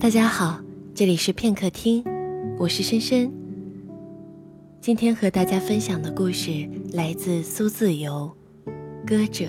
大家好，这里是片刻听，我是深深。今天和大家分享的故事来自苏自由，《歌者》。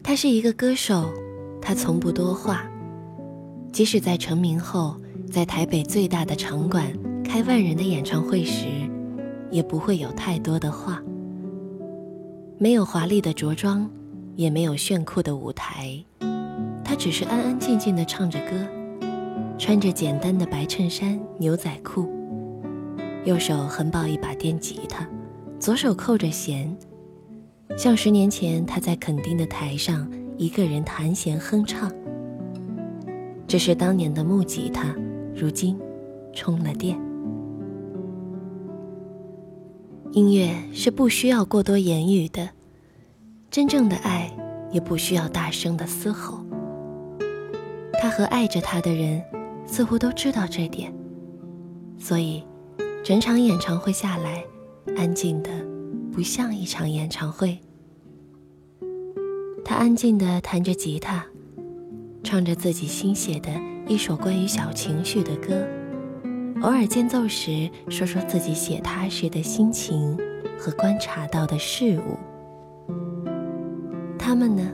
他是一个歌手，他从不多话，即使在成名后，在台北最大的场馆开万人的演唱会时，也不会有太多的话。没有华丽的着装。也没有炫酷的舞台，他只是安安静静的唱着歌，穿着简单的白衬衫、牛仔裤，右手横抱一把电吉他，左手扣着弦，像十年前他在垦丁的台上一个人弹弦哼唱。这是当年的木吉他，如今充了电。音乐是不需要过多言语的。真正的爱也不需要大声的嘶吼。他和爱着他的人似乎都知道这点，所以整场演唱会下来，安静的不像一场演唱会。他安静的弹着吉他，唱着自己新写的一首关于小情绪的歌，偶尔间奏时说说自己写他时的心情和观察到的事物。他们呢，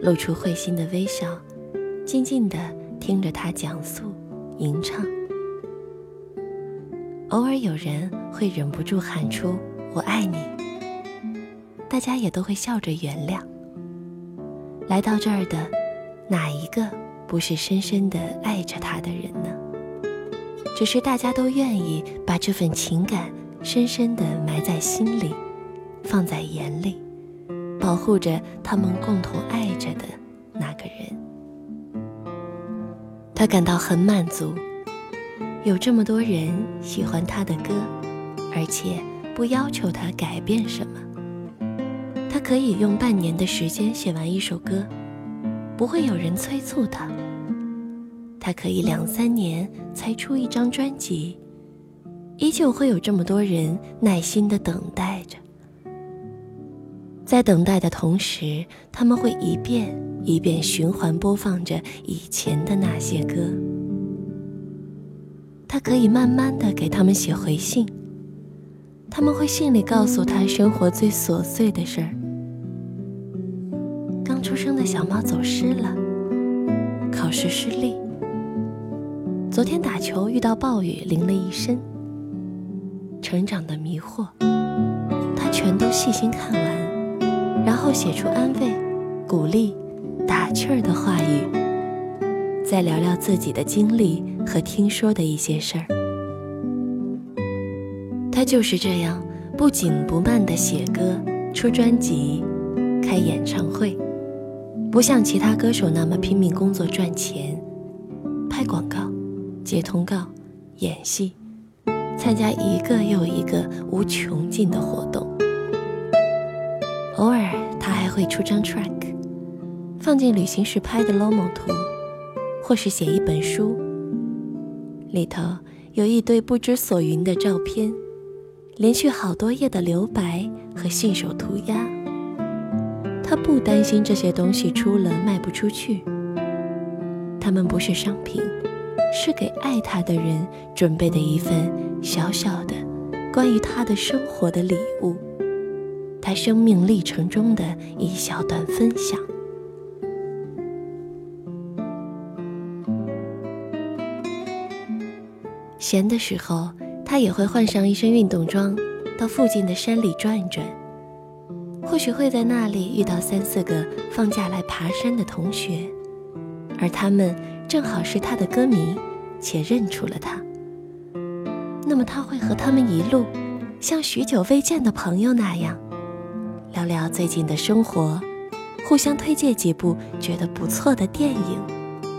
露出会心的微笑，静静地听着他讲述、吟唱。偶尔有人会忍不住喊出“我爱你”，大家也都会笑着原谅。来到这儿的哪一个不是深深地爱着他的人呢？只是大家都愿意把这份情感深深地埋在心里，放在眼里。保护着他们共同爱着的那个人，他感到很满足。有这么多人喜欢他的歌，而且不要求他改变什么。他可以用半年的时间写完一首歌，不会有人催促他。他可以两三年才出一张专辑，依旧会有这么多人耐心的等待着。在等待的同时，他们会一遍一遍循环播放着以前的那些歌。他可以慢慢的给他们写回信，他们会信里告诉他生活最琐碎的事儿：刚出生的小猫走失了，考试失利，昨天打球遇到暴雨淋了一身，成长的迷惑，他全都细心看完。然后写出安慰、鼓励、打趣儿的话语，再聊聊自己的经历和听说的一些事儿。他就是这样不紧不慢地写歌、出专辑、开演唱会，不像其他歌手那么拼命工作赚钱、拍广告、接通告、演戏、参加一个又一个无穷尽的活动。偶尔，他还会出张 track，放进旅行时拍的 lomo 图，或是写一本书，里头有一堆不知所云的照片，连续好多页的留白和信手涂鸦。他不担心这些东西出了卖不出去，他们不是商品，是给爱他的人准备的一份小小的关于他的生活的礼物。他生命历程中的一小段分享。闲的时候，他也会换上一身运动装，到附近的山里转一转。或许会在那里遇到三四个放假来爬山的同学，而他们正好是他的歌迷，且认出了他。那么他会和他们一路，像许久未见的朋友那样。聊聊最近的生活，互相推荐几部觉得不错的电影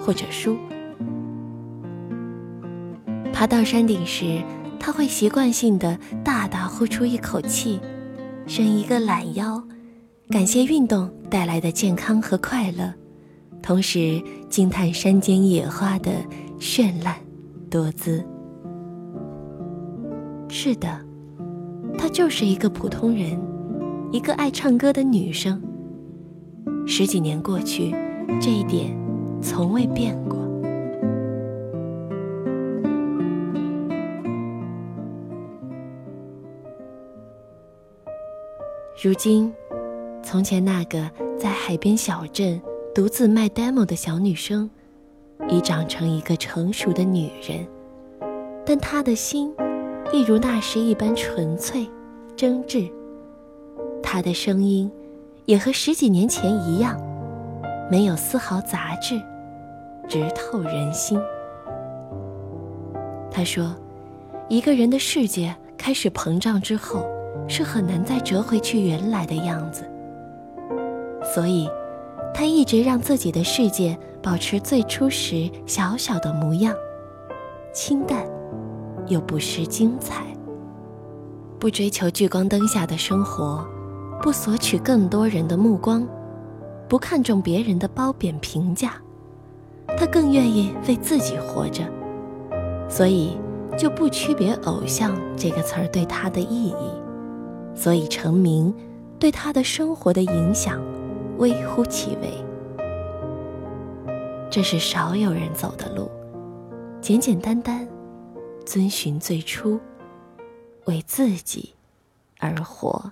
或者书。爬到山顶时，他会习惯性的大大呼出一口气，伸一个懒腰，感谢运动带来的健康和快乐，同时惊叹山间野花的绚烂多姿。是的，他就是一个普通人。一个爱唱歌的女生，十几年过去，这一点从未变过。如今，从前那个在海边小镇独自卖 demo 的小女生，已长成一个成熟的女人，但她的心，一如那时一般纯粹、真挚。他的声音，也和十几年前一样，没有丝毫杂质，直透人心。他说：“一个人的世界开始膨胀之后。”是很难再折回去原来的样子，所以，他一直让自己的世界保持最初时小小的模样，清淡，又不失精彩。不追求聚光灯下的生活，不索取更多人的目光，不看重别人的褒贬评价，他更愿意为自己活着，所以就不区别“偶像”这个词儿对他的意义。所以成名，对他的生活的影响，微乎其微。这是少有人走的路，简简单单，遵循最初，为自己而活。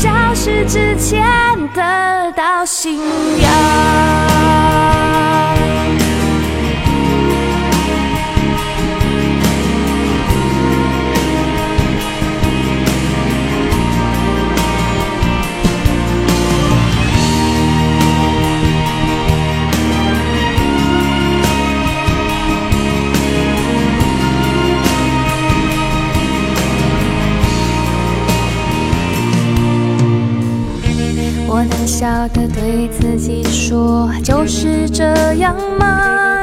消失之前得到信仰。我胆小的对自己说，就是这样吗？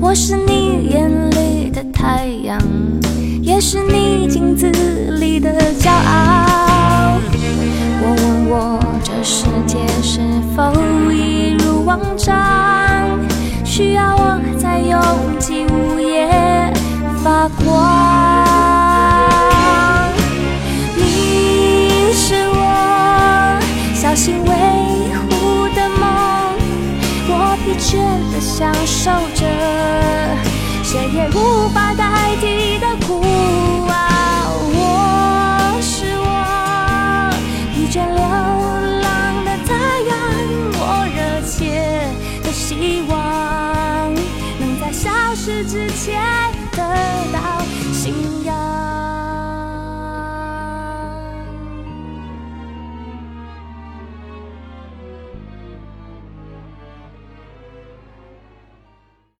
我是你眼里的太阳，也是你镜子里的骄傲。享受着谁也无法代替的孤